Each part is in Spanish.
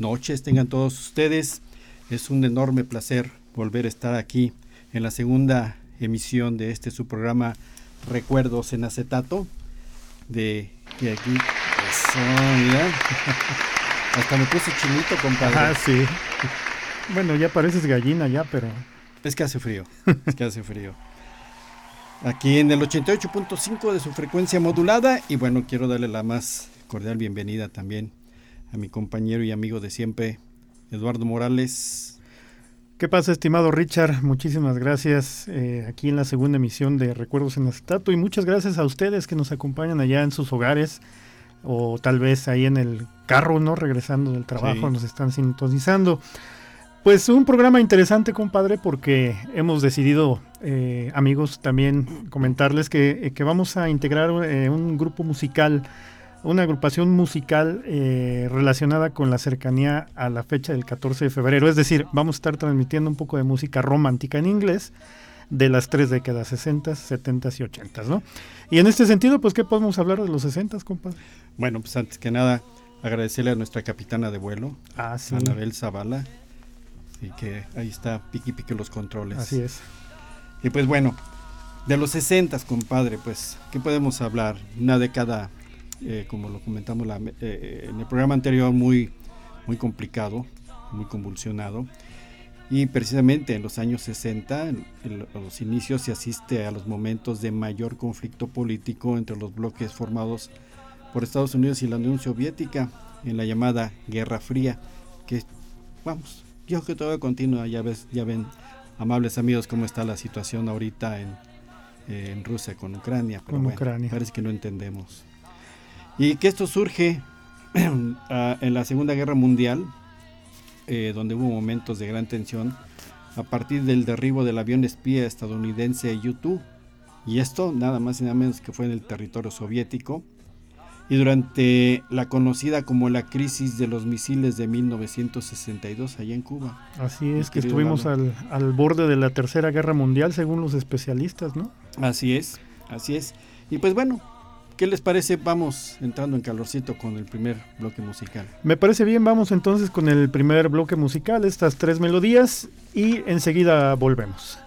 noches tengan todos ustedes. Es un enorme placer volver a estar aquí en la segunda emisión de este su programa Recuerdos en acetato de que aquí hasta me puse chinito compadre. Ah sí. Bueno ya pareces gallina ya pero es que hace frío es que hace frío. Aquí en el 88.5 de su frecuencia modulada y bueno quiero darle la más cordial bienvenida también a mi compañero y amigo de siempre Eduardo Morales ¿Qué pasa, estimado Richard? Muchísimas gracias eh, aquí en la segunda emisión de Recuerdos en Acetato y muchas gracias a ustedes que nos acompañan allá en sus hogares o tal vez ahí en el carro, ¿no? Regresando del trabajo, nos están sintonizando. Pues un programa interesante, compadre, porque hemos decidido, eh, amigos, también comentarles que, eh, que vamos a integrar un grupo musical una agrupación musical eh, relacionada con la cercanía a la fecha del 14 de febrero. Es decir, vamos a estar transmitiendo un poco de música romántica en inglés de las tres décadas, 60, 70 y 80, ¿no? Y en este sentido, pues, ¿qué podemos hablar de los 60, compadre? Bueno, pues antes que nada, agradecerle a nuestra capitana de vuelo, ah, Anabel Zavala, y que ahí está, piqui piqui los controles. Así es. Y pues bueno, de los 60, compadre, pues, ¿qué podemos hablar? Una década eh, como lo comentamos eh, en el programa anterior, muy, muy complicado, muy convulsionado. Y precisamente en los años 60, en, los inicios, se asiste a los momentos de mayor conflicto político entre los bloques formados por Estados Unidos y la Unión Soviética en la llamada Guerra Fría, que, vamos, yo que todo continúa, ya, ves, ya ven, amables amigos, cómo está la situación ahorita en, en Rusia con Ucrania. con Ucrania. Parece que no entendemos. Y que esto surge ah, en la Segunda Guerra Mundial, eh, donde hubo momentos de gran tensión a partir del derribo del avión espía estadounidense U-2. Y esto nada más y nada menos que fue en el territorio soviético. Y durante la conocida como la crisis de los misiles de 1962 allá en Cuba. Así es, que estuvimos al, al, borde de la Tercera Guerra Mundial según los especialistas, ¿no? Así es, así es. Y pues bueno, ¿Qué les parece? Vamos entrando en calorcito con el primer bloque musical. Me parece bien, vamos entonces con el primer bloque musical, estas tres melodías, y enseguida volvemos.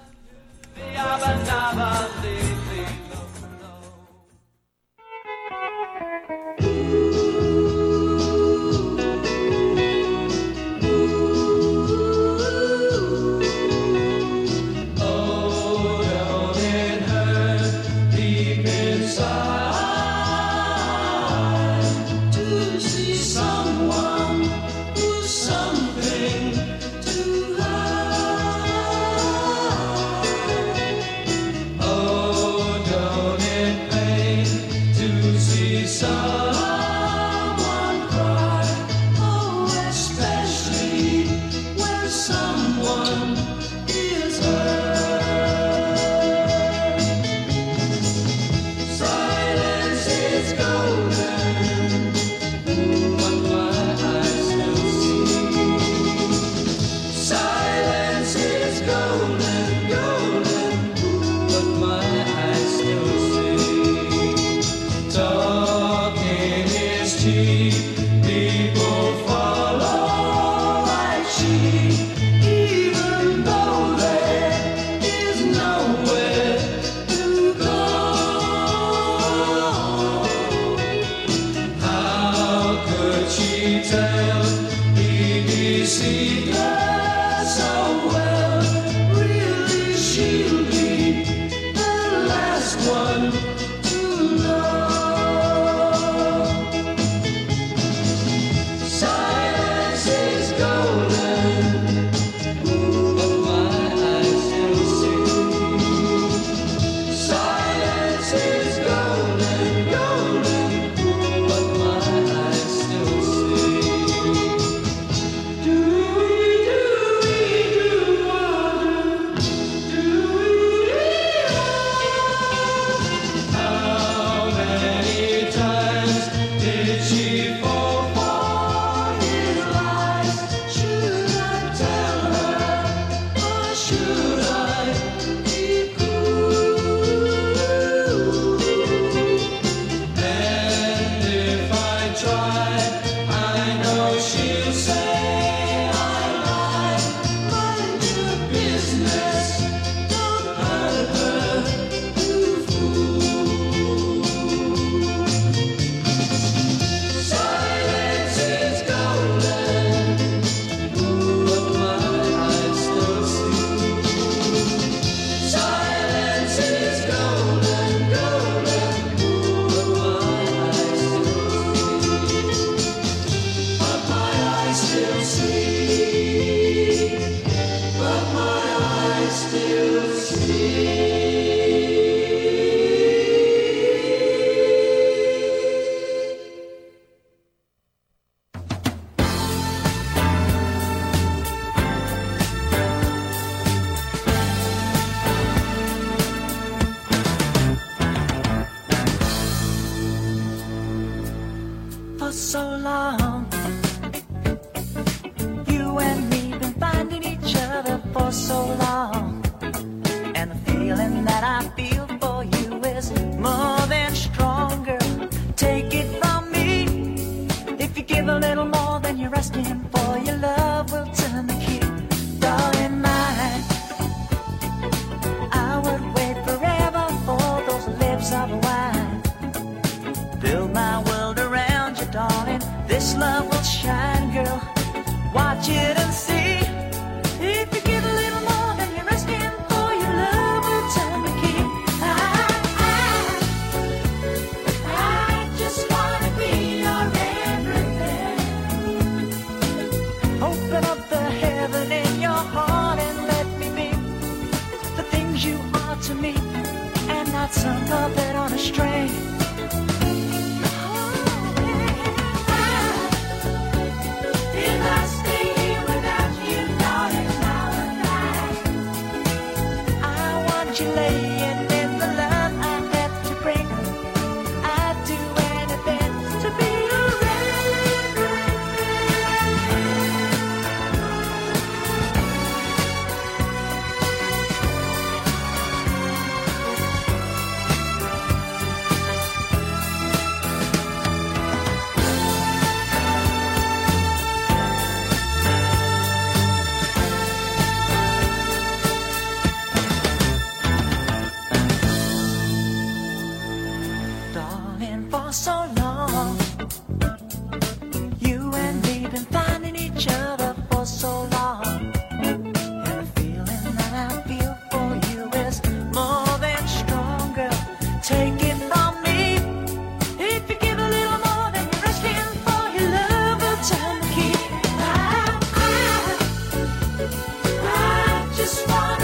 With a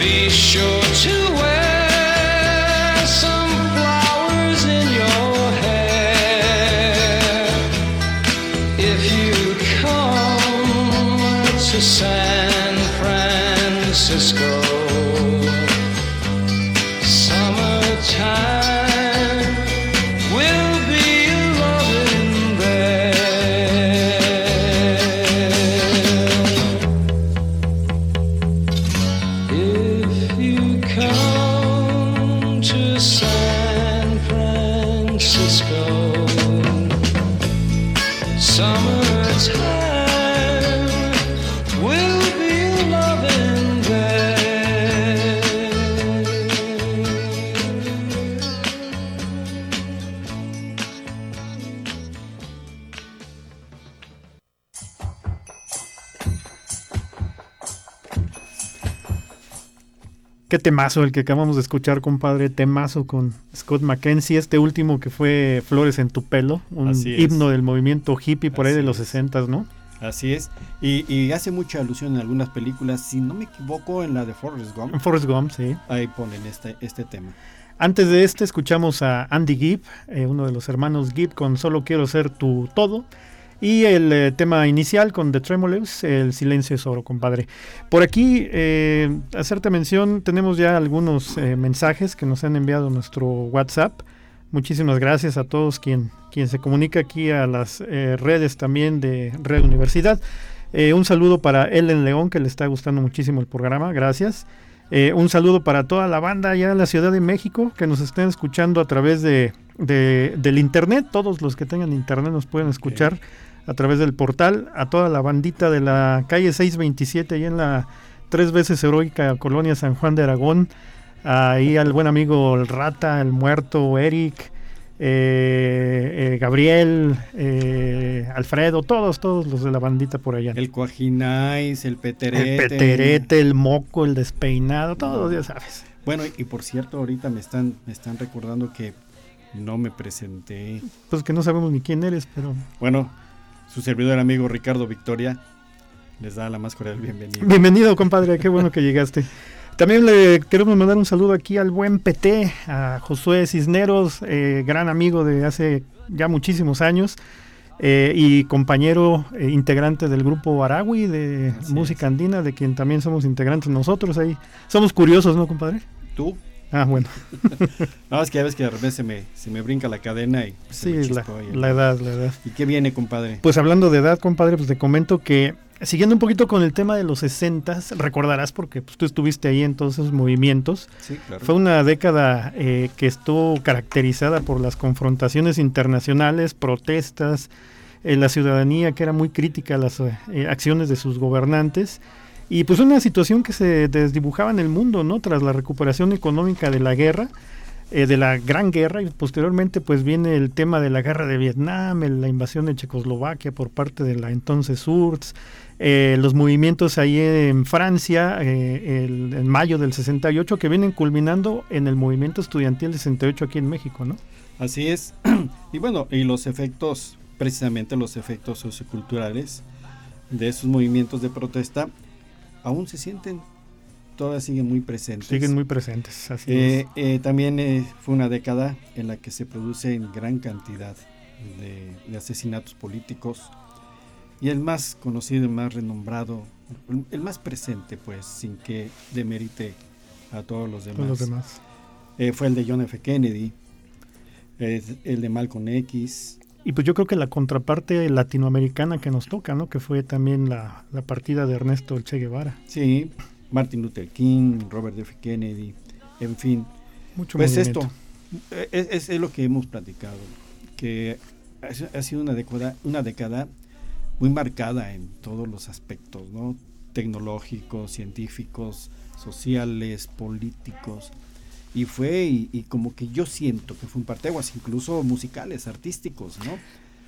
Be sure to temazo el que acabamos de escuchar, compadre. Temazo con Scott McKenzie. Este último que fue Flores en tu pelo, un himno del movimiento hippie por ahí de los 60, ¿no? Así es. Y, hace mucha alusión en algunas películas, si no me equivoco, en la de Forrest Gump. Forrest Gump, sí. Ahí ponen este, este tema. Antes de este escuchamos a Andy Gibb, eh, uno de los hermanos Gibb con Solo quiero ser tu todo. Y el eh, tema inicial con The Tremolows, El silencio es oro, compadre. Por aquí, eh, hacerte mención, tenemos ya algunos eh, mensajes que nos han enviado nuestro WhatsApp. Muchísimas gracias a todos quien, quien se comunica aquí a las redes también de Red Universidad. un saludo para Ellen León, que le está gustando muchísimo el programa, gracias. un saludo para toda la banda allá en la Ciudad de México que nos estén escuchando a través de, del internet. Todos los que tengan internet nos pueden escuchar a través del portal a toda la bandita de la calle 627 y en la tres veces heroica colonia San Juan de Aragón. Ahí al buen amigo el Rata, el Muerto, Eric, eh, eh, Gabriel, eh, Alfredo, todos, todos los de la bandita por allá. El Coajinais, el Peterete. El Peterete, el Moco, el Despeinado, todos, ya sabes. Bueno, y por cierto, ahorita me están, me están recordando que no me presenté. Pues que no sabemos ni quién eres, pero... Bueno, su servidor amigo Ricardo Victoria les da la más cordial bienvenida. Bienvenido, compadre, qué bueno que llegaste. También le queremos mandar un saludo aquí al buen PT, a Josué Cisneros, eh, gran amigo de hace ya muchísimos años eh, y compañero eh, integrante del grupo Aragui de música andina, de quien también somos integrantes nosotros ahí. Somos curiosos, ¿no, compadre? Tú, Ah, bueno. no, es que a veces que de repente se me, se me brinca la cadena y... sí, la, la, edad, la edad. ¿Y qué viene, compadre? Pues hablando de edad, compadre, pues te comento que siguiendo un poquito con el tema de los 60, recordarás porque pues, tú estuviste ahí en todos esos movimientos. Sí, claro. Fue una década eh, que estuvo caracterizada por las confrontaciones internacionales, protestas, eh, la ciudadanía que era muy crítica a las eh, acciones de sus gobernantes y pues una situación que se desdibujaba en el mundo, ¿no? Tras la recuperación económica de la guerra, eh, de la Gran Guerra, y posteriormente pues viene el tema de la guerra de Vietnam, la invasión de Checoslovaquia por parte de la entonces URSS, eh, los movimientos ahí en Francia eh, en mayo del 68 que vienen culminando en el movimiento estudiantil del 68 aquí en México, ¿no? Así es. y bueno, y los efectos, precisamente los efectos socioculturales de esos movimientos de protesta aún se sienten, todas siguen muy presentes. Siguen muy presentes, así eh, eh, también eh, fue una década en la que se producen gran cantidad de, asesinatos políticos y el más conocido, el más renombrado, el, más presente, pues, sin que demerite a todos los demás. los demás. fue el de John F. Kennedy, el de Malcolm X, y pues yo creo que la contraparte latinoamericana que nos toca, ¿no? Que fue también la, partida de Ernesto Che Guevara. Sí, Martin Luther King, Robert F. Kennedy, en fin. Mucho pues esto, es, es, lo que hemos platicado, que ha sido una década, una década muy marcada en todos los aspectos, ¿no? Tecnológicos, científicos, sociales, políticos y fue y, como que yo siento que fue un parteaguas, incluso musicales, artísticos, ¿no?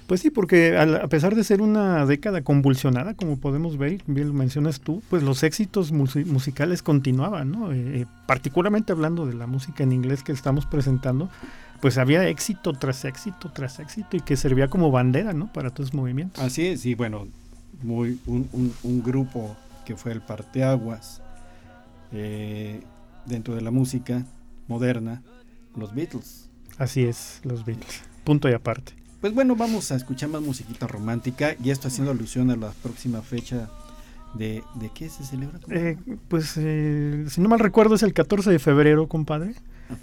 Pues sí, porque a pesar de ser una década convulsionada, como podemos ver, bien lo mencionas tú, pues los éxitos musicales continuaban, ¿no? Eh, eh, particularmente hablando de la música en inglés que estamos presentando, pues había éxito tras éxito tras éxito y que servía como bandera, ¿no? Para todos los movimientos. Así es, y bueno, muy un, un, un grupo que fue el parteaguas eh, dentro de la música, moderna, los Beatles. Así es, los Beatles. Punto y aparte. Pues bueno, vamos a escuchar más musiquita romántica y esto haciendo alusión a la próxima fecha de, ¿de qué se celebra? Eh, pues eh, si no mal recuerdo es el 14 de febrero, compadre.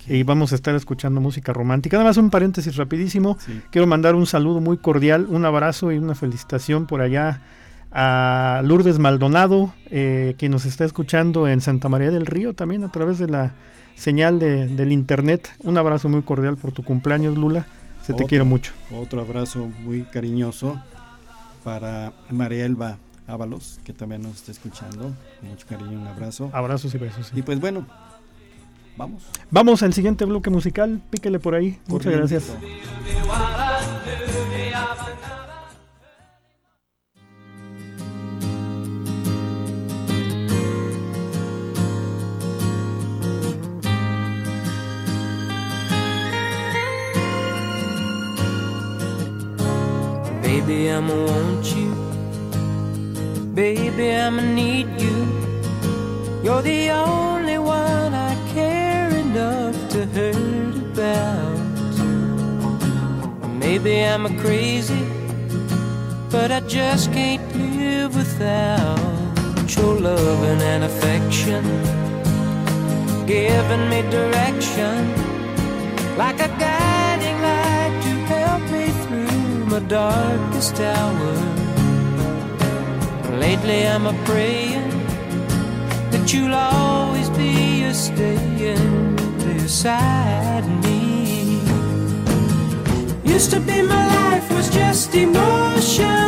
Y vamos a estar escuchando música romántica. Nada más un paréntesis rapidísimo. Quiero mandar un saludo muy cordial, un abrazo y una felicitación por allá a Lourdes Maldonado, eh, quien nos está escuchando en Santa María del Río también a través de la señal de, del internet. Un abrazo muy cordial por tu cumpleaños, Lula. Se te quiere mucho. Otro abrazo muy cariñoso para María Elba Ábalos, que también nos está escuchando. Mucho cariño, un abrazo. Abrazos y besos. Y pues bueno, vamos. Vamos al siguiente bloque musical. Píquele por ahí. Muchas gracias. Baby, I'ma want you. Baby, I'ma need you. You're the only one I care enough to hurt about. Maybe I'm a crazy, but I just can't live without your loving and affection, giving me direction like a guiding darkest hour. Lately I'm a praying that you'll always be a staying beside me. Used to be my life was just emotions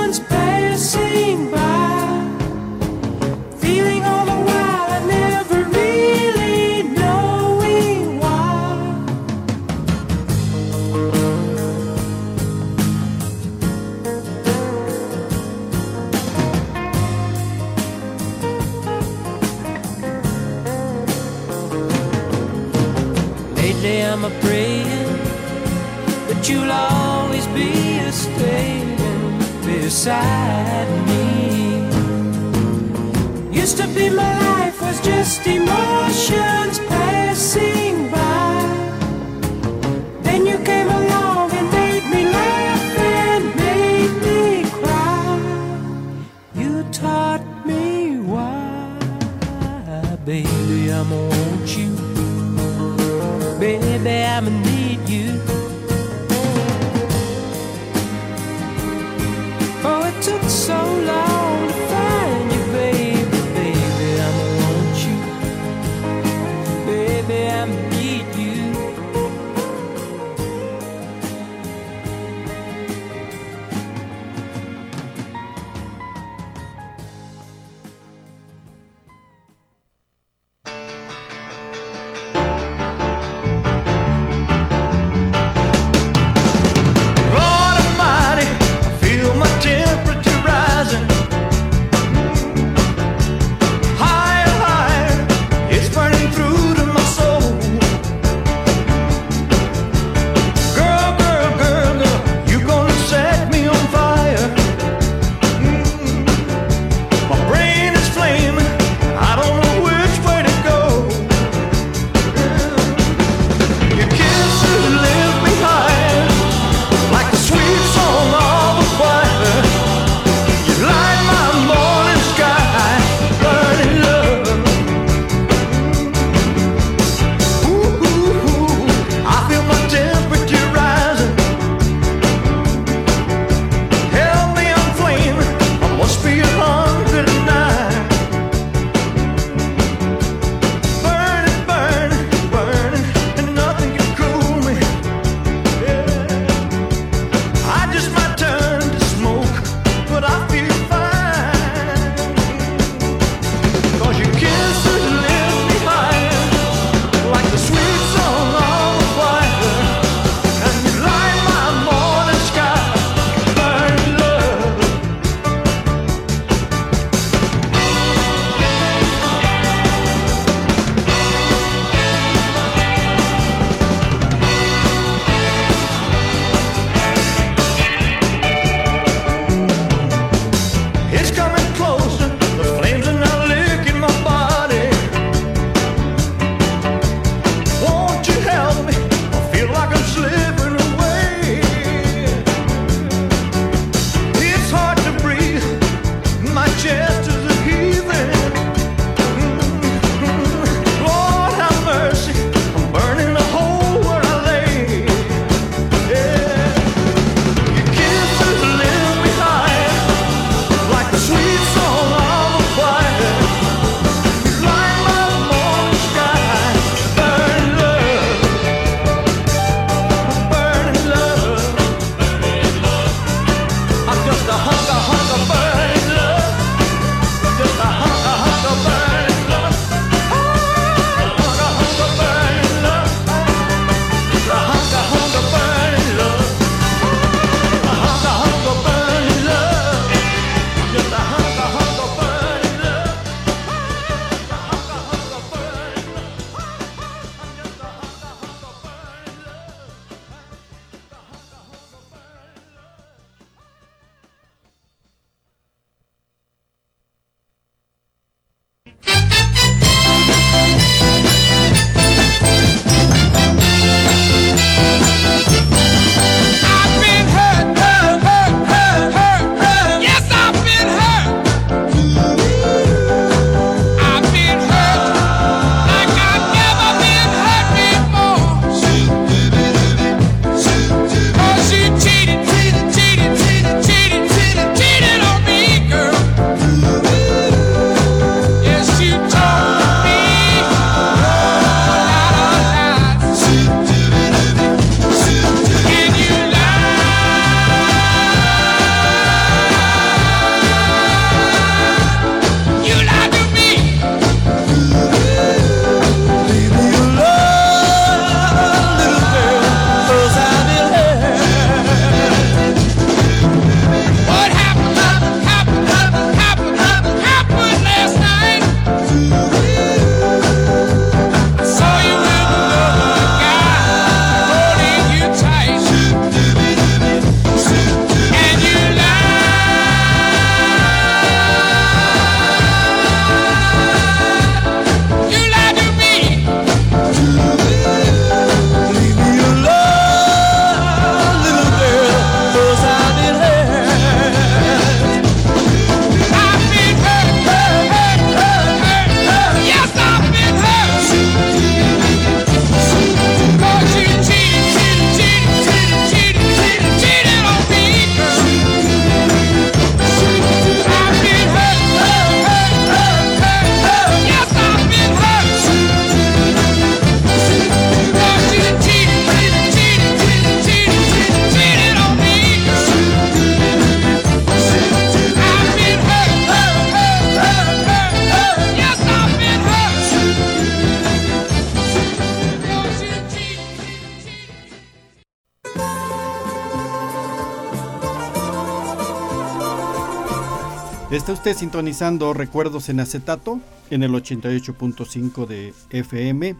usted sintonizando Recuerdos en Acetato en el 88.5 de FM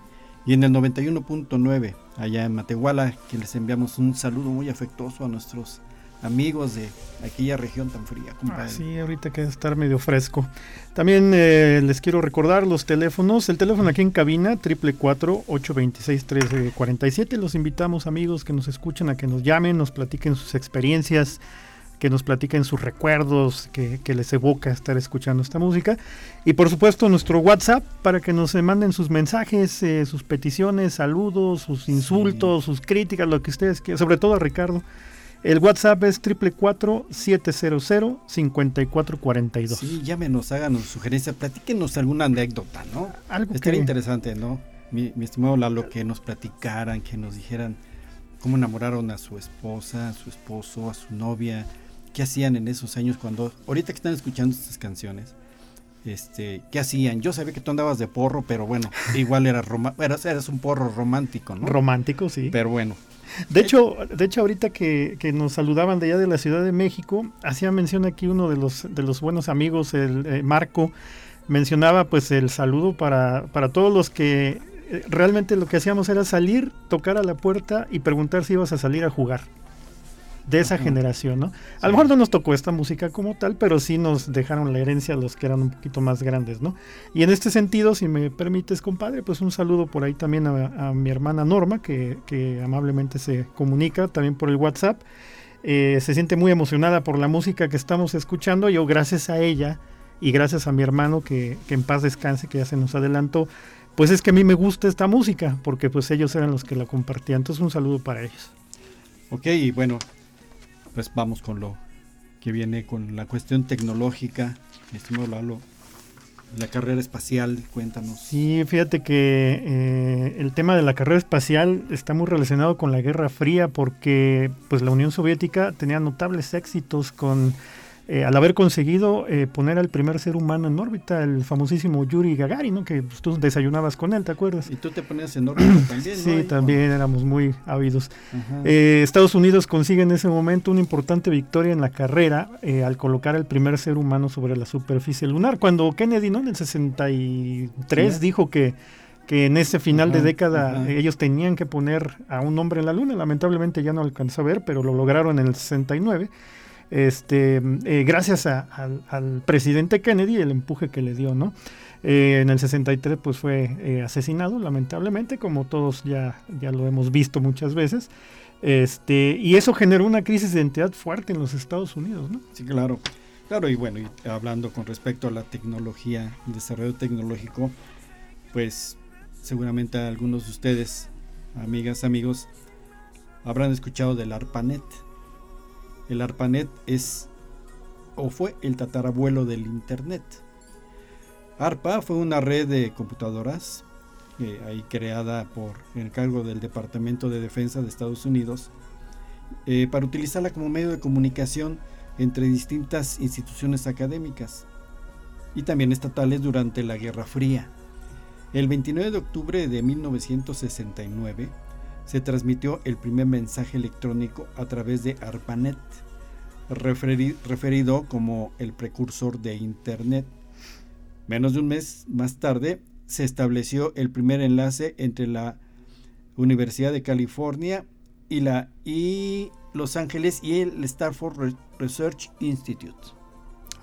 y en el 91.9 allá en Matehuala, que les enviamos un saludo muy afectuoso a nuestros amigos de aquella región tan fría. Ah, sí, ahorita que estar medio fresco. También eh, les quiero recordar los teléfonos. El teléfono aquí en cabina, triple 826 1347 Los invitamos amigos que nos escuchen a que nos llamen, nos platiquen sus experiencias que nos platiquen sus recuerdos, que, les evoca estar escuchando esta música. Y por supuesto nuestro WhatsApp para que nos manden sus mensajes, eh, sus peticiones, saludos, sus insultos, sus críticas, lo que ustedes quieran, sobre todo a Ricardo. El WhatsApp es triple 700 5442. Sí, llámenos, háganos sugerencias, platíquenos alguna anécdota, ¿no? Algo Estaría interesante, ¿no? Mi, mi estimado Lalo, que nos platicaran, que nos dijeran cómo enamoraron a su esposa, a su esposo, a su novia, qué hacían en esos años cuando, ahorita que están escuchando estas canciones, este, ¿qué hacían? Yo sabía que tú andabas de porro, pero bueno, igual era eras, eras un porro romántico, ¿no? Romántico, sí. Pero bueno. De hecho, de hecho ahorita que, nos saludaban de allá de la Ciudad de México, hacía mención aquí uno de los, de los buenos amigos, el eh, Marco, mencionaba pues el saludo para, para todos los que eh, realmente lo que hacíamos era salir, tocar a la puerta y preguntar si ibas a salir a jugar de esa generación, ¿no? A lo mejor no nos tocó esta música como tal, pero sí nos dejaron la herencia a los que eran un poquito más grandes, ¿no? Y en este sentido, si me permites, compadre, pues un saludo por ahí también a, mi hermana Norma, que, amablemente se comunica también por el WhatsApp. Eh, se siente muy emocionada por la música que estamos escuchando. Yo, gracias a ella y gracias a mi hermano, que, que en paz descanse, que ya se nos adelantó, pues es que a mí me gusta esta música, porque pues ellos eran los que la compartían. Entonces, un saludo para ellos. Ok, y bueno, pues vamos con lo que viene con la cuestión tecnológica. Estimado Lalo, la carrera espacial, cuéntanos. Sí, fíjate que eh, el tema de la carrera espacial está muy relacionado con la Guerra Fría porque pues la Unión Soviética tenía notables éxitos con eh, al haber conseguido eh, poner al primer ser humano en órbita, el famosísimo Yuri Gagarin, ¿no? que pues, tú desayunabas con él, ¿te acuerdas? Y tú te ponías en órbita también. sí, también éramos muy ávidos. Eh, Estados Unidos consigue en ese momento una importante victoria en la carrera al colocar al primer ser humano sobre la superficie lunar. Cuando Kennedy, ¿no? en el 63, dijo que que en ese final de década ellos tenían que poner a un hombre en la luna. Lamentablemente ya no alcanzó a ver, pero lo lograron en el 69 este, eh, gracias al, presidente Kennedy, el empuje que le dio, ¿no? Eh, en el 63 pues fue eh, asesinado, lamentablemente, como todos ya, ya lo hemos visto muchas veces. Este, y eso generó una crisis de identidad fuerte en los Estados Unidos, ¿no? Sí, claro. Claro, y bueno, y hablando con respecto a la tecnología, desarrollo tecnológico, pues seguramente algunos de ustedes, amigas, amigos, habrán escuchado del ARPANET. El ARPANET es o fue el tatarabuelo del Internet. ARPA fue una red de computadoras eh, creada por encargo del Departamento de Defensa de Estados Unidos eh, para utilizarla como medio de comunicación entre distintas instituciones académicas y también estatales durante la Guerra Fría. El 29 de octubre de 1969 se transmitió el primer mensaje electrónico a través de ARPANET, referido como el precursor de Internet. Menos de un mes más tarde se estableció el primer enlace entre la Universidad de California y la y Los Ángeles y el Stanford Research Institute.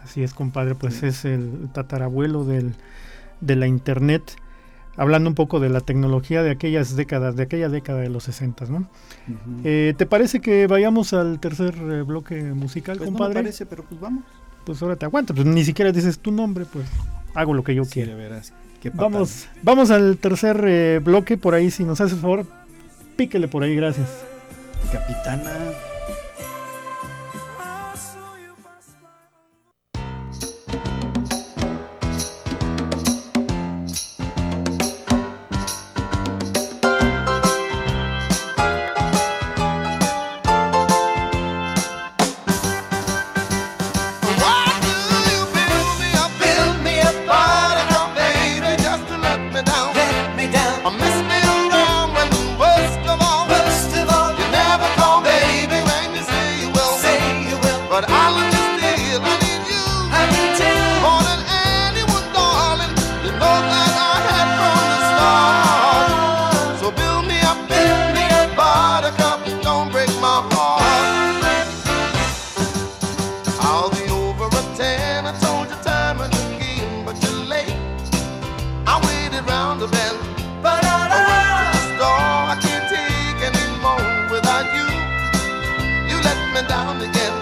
Así es, compadre, pues es el tatarabuelo del, de la Internet hablando un poco de la tecnología de aquellas décadas, de aquella década de los 60, ¿no? Eh, ¿Te parece que vayamos al tercer eh, bloque musical, pues compadre? No me parece, pero pues vamos. Pues ahora te aguanto, pues ni siquiera dices tu nombre, pues hago lo que yo quiero. Verás, vamos, vamos al tercer eh, bloque, por ahí, si nos haces favor, píquele por ahí, gracias. Capitana. down the.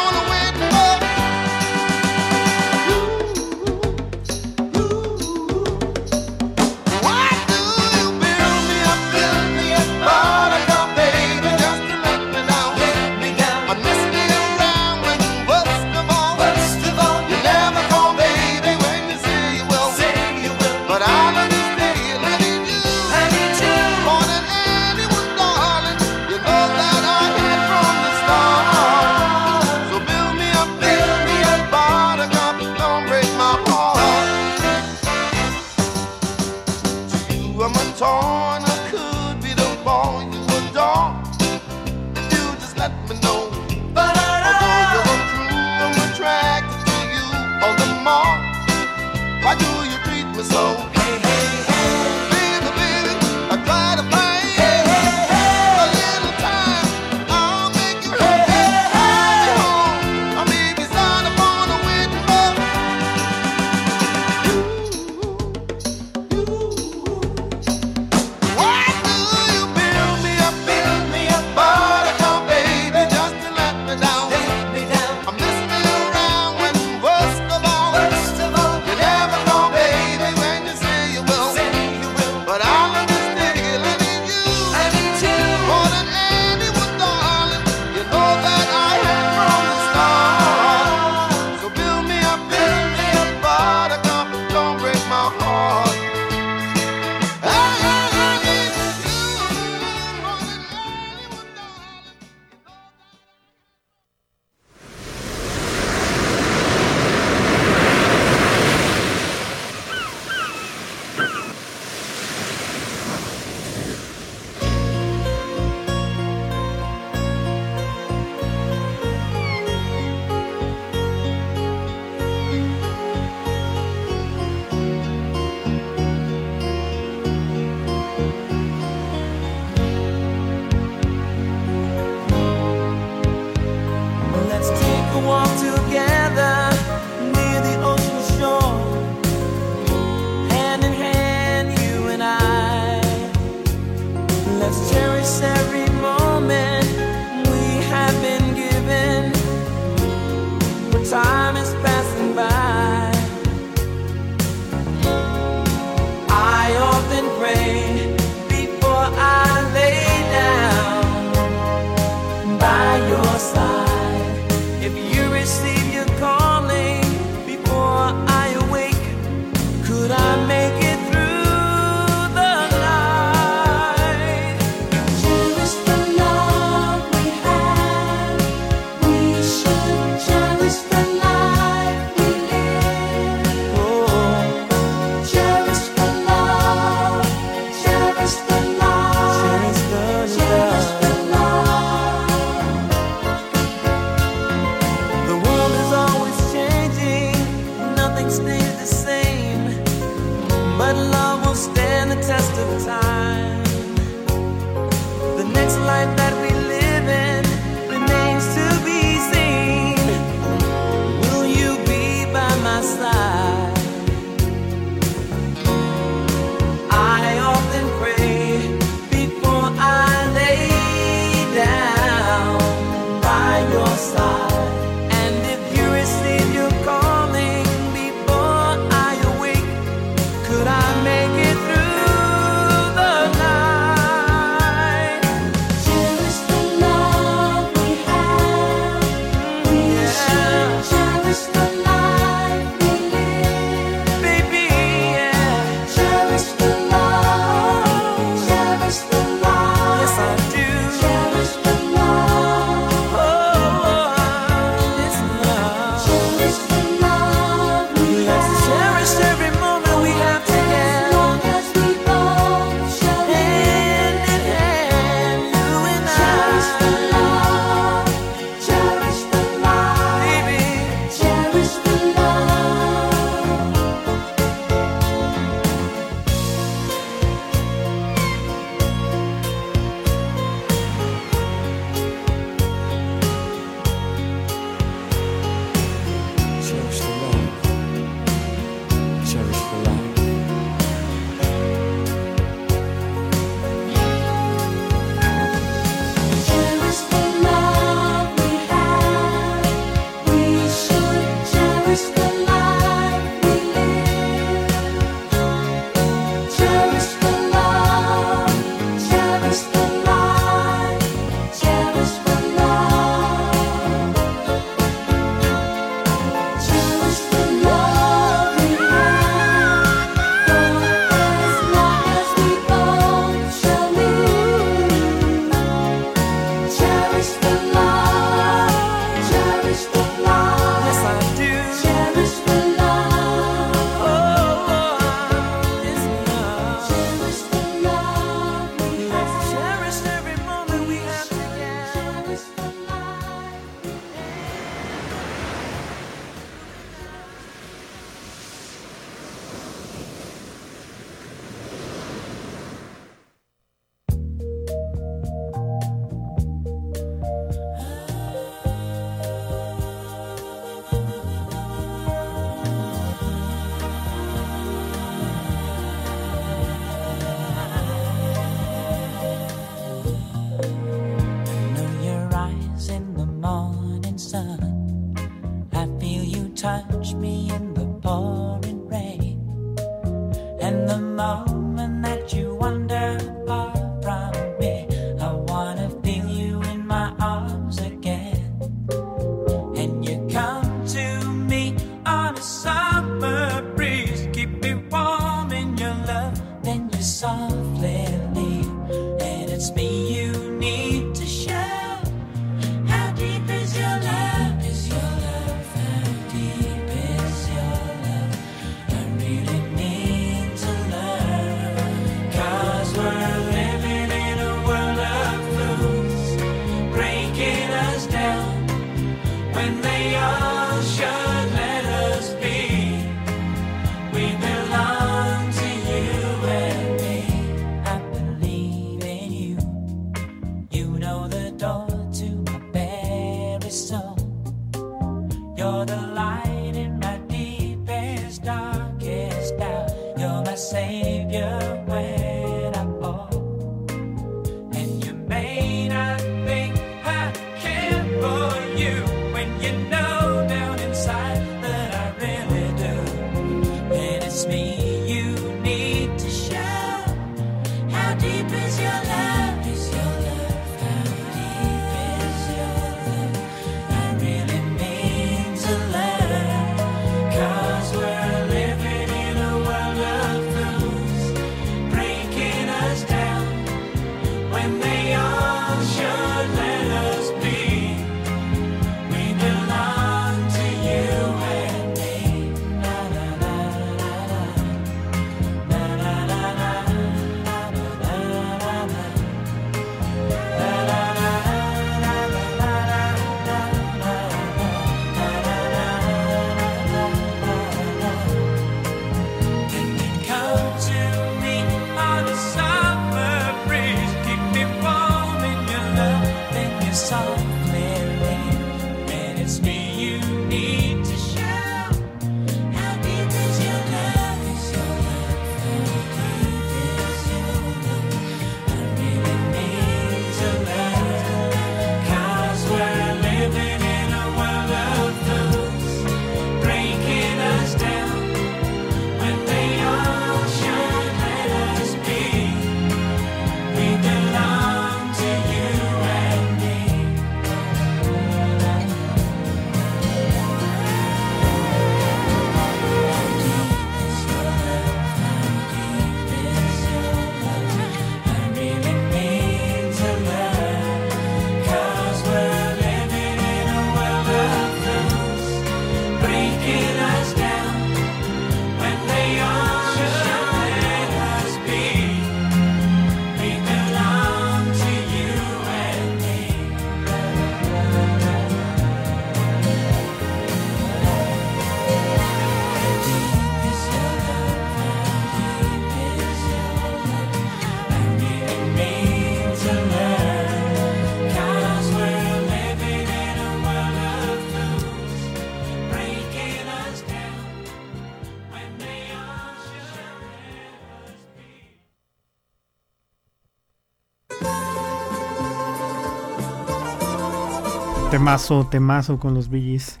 Temazo, temazo con los Billys.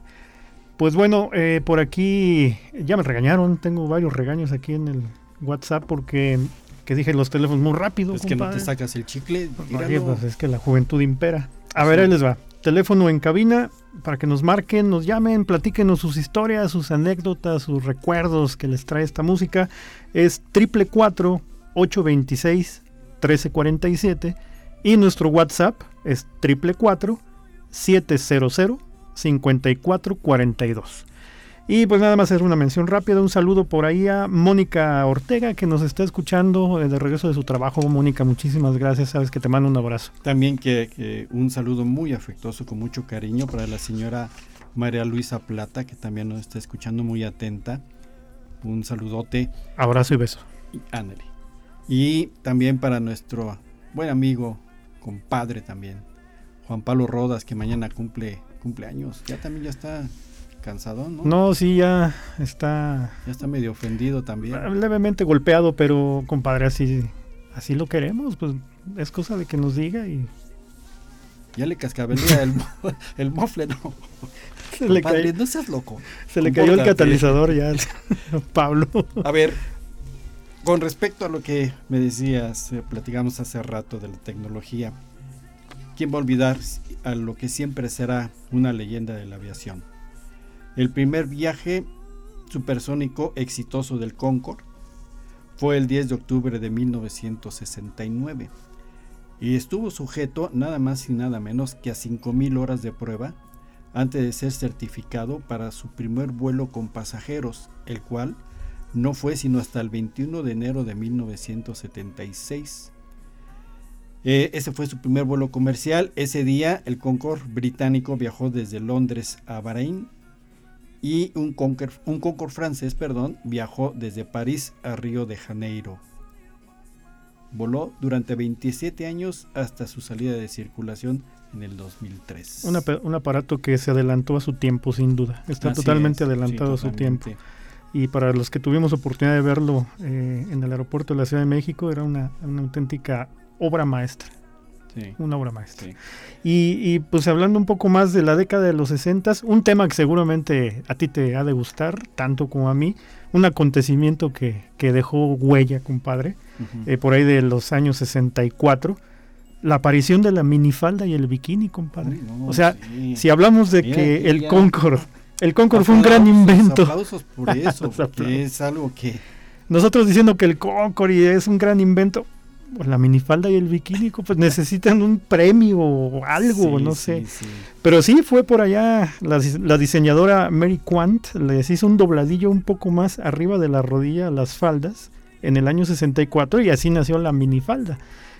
Pues bueno, eh, por aquí ya me regañaron. Tengo varios regaños aquí en el WhatsApp porque que dije los teléfonos muy rápido. Es que no te sacas el chicle. Pues es que la juventud impera. A ver, ahí les va. Teléfono en cabina para que nos marquen, nos llamen, platíquenos sus historias, sus anécdotas, sus recuerdos que les trae esta música. Es triple 826 1347 y nuestro WhatsApp es triple 700 5442. Y pues nada más hacer una mención rápida, un saludo por ahí a Mónica Ortega que nos está escuchando eh, de regreso de su trabajo. Mónica, muchísimas gracias, sabes que te mando un abrazo. También que, que un saludo muy afectuoso, con mucho cariño para la señora María Luisa Plata, que también nos está escuchando muy atenta. Un saludote. Abrazo y beso. y ándale. Y también para nuestro buen amigo, compadre también, Juan Pablo Rodas, que mañana cumple cumpleaños. Ya también ya está cansado, ¿no? No, sí, ya está Ya está medio ofendido también. levemente golpeado, pero compadre, así, así lo queremos, pues es cosa de que nos diga y Ya le cascabelea el, el mofle, no. Se le, Compadre, cayó- no seas loco. se le cayó el catalizador ya, al- Pablo. A ver, con respecto a lo que me decías, eh, platicamos hace rato de la tecnología, ¿quién va a olvidar a lo que siempre será una leyenda de la aviación? El primer viaje supersónico exitoso del Concorde fue el 10 de octubre de 1969 y estuvo sujeto nada más y nada menos que a 5.000 horas de prueba antes de ser certificado para su primer vuelo con pasajeros, el cual no fue sino hasta el 21 de enero de 1976. Eh, ese fue su primer vuelo comercial. Ese día el Concorde británico viajó desde Londres a Bahrein y un Concorde, un Concorde francés perdón, viajó desde París a Río de Janeiro. Voló durante 27 años hasta su salida de circulación en el 2003. Un, apa- un aparato que se adelantó a su tiempo, sin duda. Está Así totalmente es, adelantado sí, a su tiempo. Y para los que tuvimos oportunidad de verlo eh, en el aeropuerto de la Ciudad de México, era una, una auténtica obra maestra. Sí, Una obra maestra. sí. Y, y, pues hablando un poco más de la década de los 60, un tema que seguramente a ti te ha de gustar, tanto como a mí, un acontecimiento que, que dejó huella, compadre, eh, por ahí de los años 64, la aparición de la minifalda y el bikini, compadre. Uy, no, o sea, sí. si hablamos de Mira, que el Concorde, el Concorde fue un gran invento. Aplausos por eso, porque es algo que Nosotros diciendo que el Concorde es un gran invento, pues la minifalda y el bikini pues necesitan un premio o algo, Sí, no sé. sí. Pero sí fue por allá la, dis- la diseñadora Mary Quant, les hizo un dobladillo un poco más arriba de la rodilla a las faldas en el año 64 y así nació la minifalda,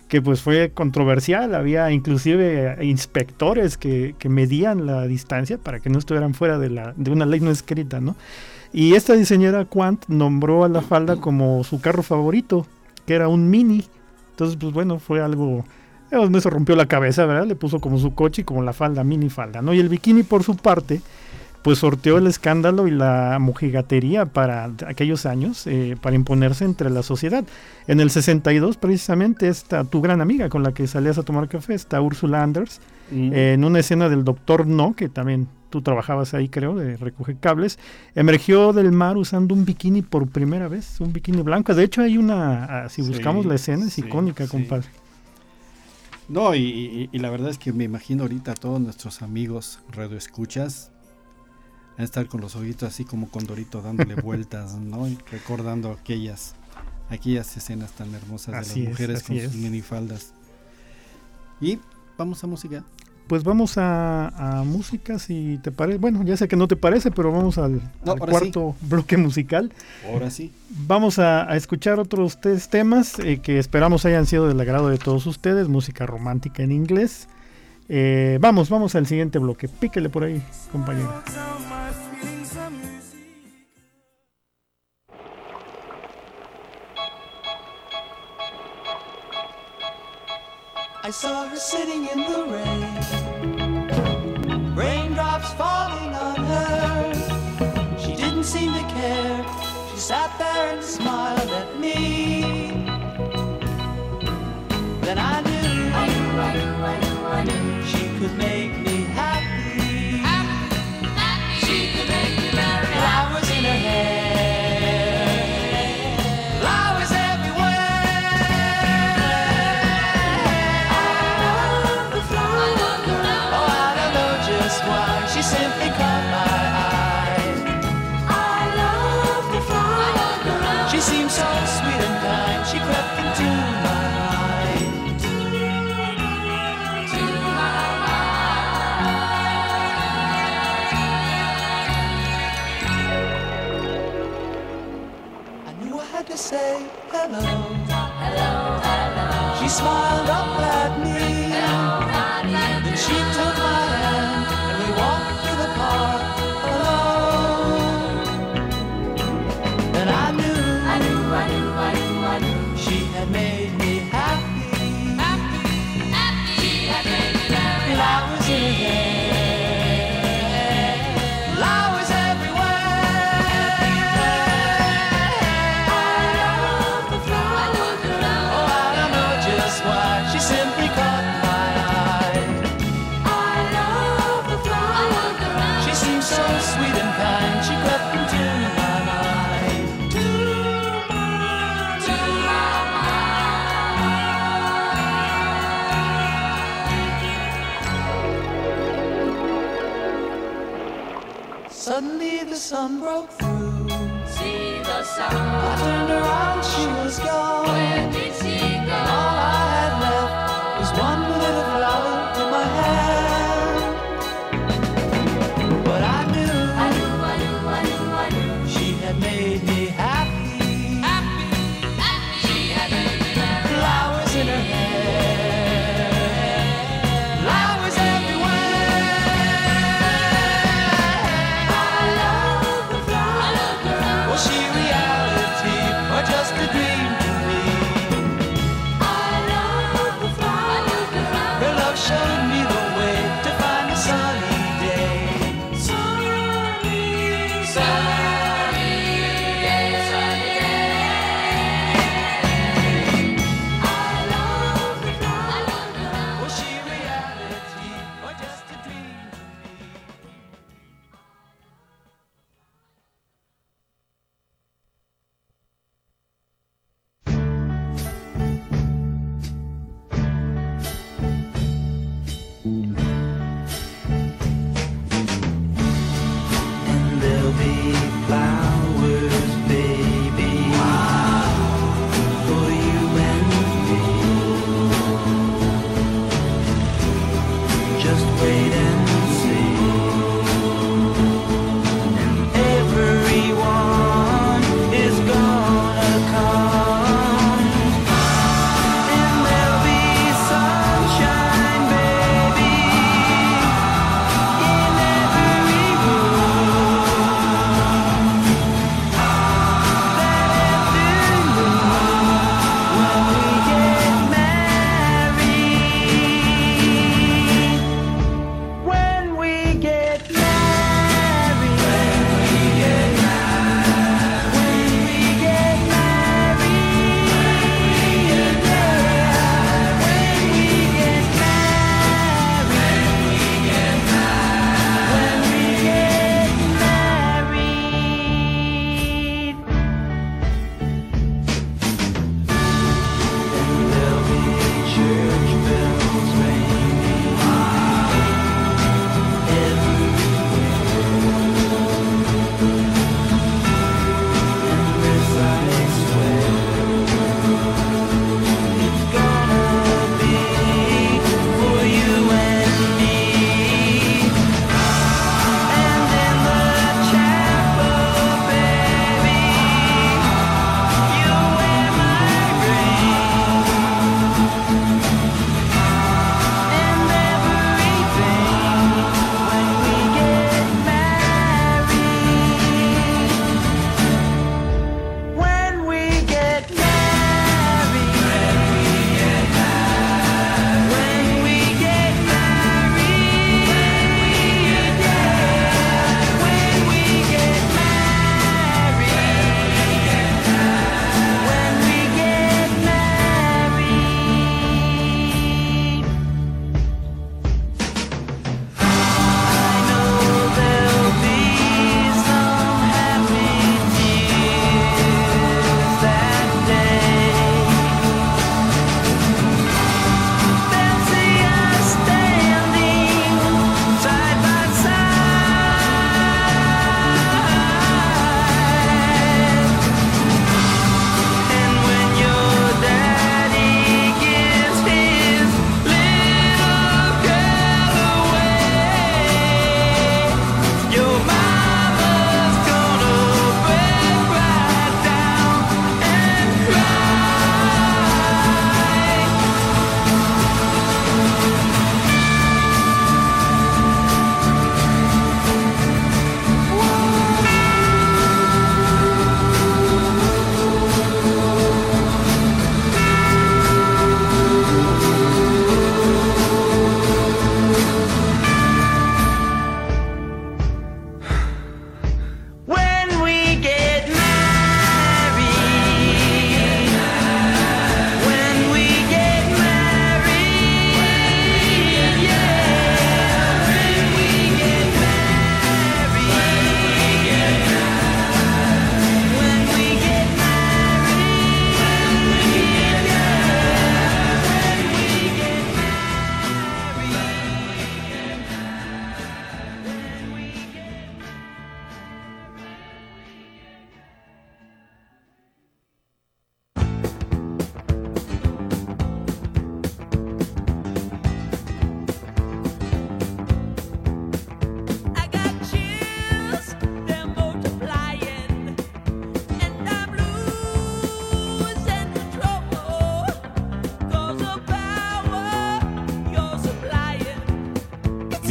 que pues fue controversial, había inclusive inspectores que, que medían la distancia para que no estuvieran fuera de, la, de una ley no escrita, ¿no? Y esta diseñadora Quant nombró a la falda como su carro favorito, que era un mini. Entonces, pues bueno, fue algo... no se rompió la cabeza, ¿verdad? Le puso como su coche y como la falda, mini falda, ¿no? Y el bikini, por su parte, pues sorteó el escándalo y la mojigatería para aquellos años, eh, para imponerse entre la sociedad. En el 62, precisamente, esta tu gran amiga con la que salías a tomar café, está Ursula Anders, Mm. eh, en una escena del Doctor No, que también tú trabajabas ahí, creo, de recoger cables, emergió del mar usando un bikini por primera vez, un bikini blanco. De hecho, hay una, ah, si Sí, buscamos la escena, es sí, icónica, sí. compadre. No, y, y- y la verdad es que me imagino ahorita a todos nuestros amigos radioescuchas a estar con los ojitos así como condorito dándole vueltas, ¿no? Y recordando aquellas aquellas escenas tan hermosas de las es, mujeres con sus es. minifaldas. Y vamos a música. Pues vamos a, a música, si te parece. Bueno, ya sé que no te parece, pero vamos al, No, al ahora cuarto bloque musical. Ahora sí. Vamos a, a escuchar otros tres temas eh, que esperamos hayan sido del agrado de todos ustedes. Música romántica en inglés. Eh, vamos, vamos al siguiente bloque. Píquele por ahí, compañero. I saw her sitting in the rain, raindrops falling on her. She didn't seem to care. She sat there and smiled at me. Knew she could make me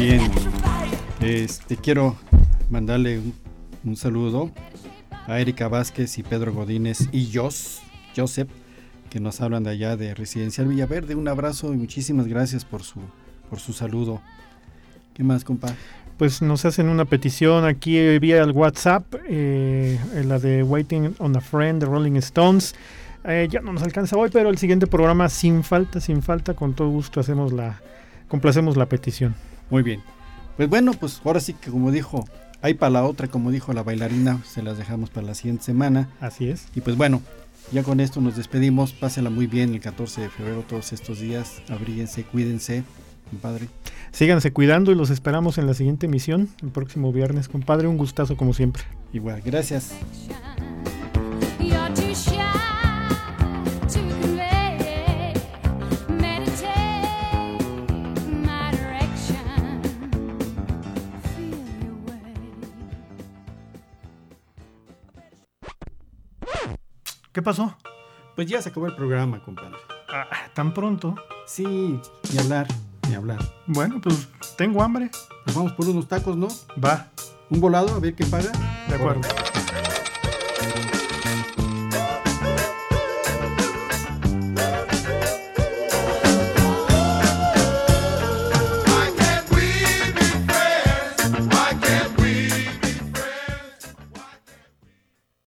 Bien, este, quiero mandarle un, saludo a Erika Vázquez y Pedro Godínez y Jos, Joseph, que nos hablan de allá de Residencial Villaverde. Un abrazo y muchísimas gracias por su, por su saludo. ¿Qué más, compa? Pues nos hacen una petición aquí eh, vía el WhatsApp, eh, la de Waiting on a Friend de Rolling Stones. Eh, ya no nos alcanza hoy, pero el siguiente programa sin falta, sin falta, con todo gusto hacemos la, complacemos la petición. Muy bien. Pues bueno, pues ahora sí que como dijo, hay para la otra, como dijo la bailarina, se las dejamos para la siguiente semana. Así es. Y pues bueno, ya con esto nos despedimos. Pásela muy bien el 14 de febrero todos estos días. Abríguense, cuídense, compadre. Síganse cuidando y los esperamos en la siguiente emisión, el próximo viernes, compadre. Un gustazo como siempre. Igual, gracias. ¿Qué pasó? Pues ya se acabó el programa, compadre. Ah, ¿Tan pronto? Sí, ni hablar, ni hablar. Bueno, pues tengo hambre. Nos vamos por unos tacos, ¿no? Va, Un volado, a ver qué paga. de acuerdo.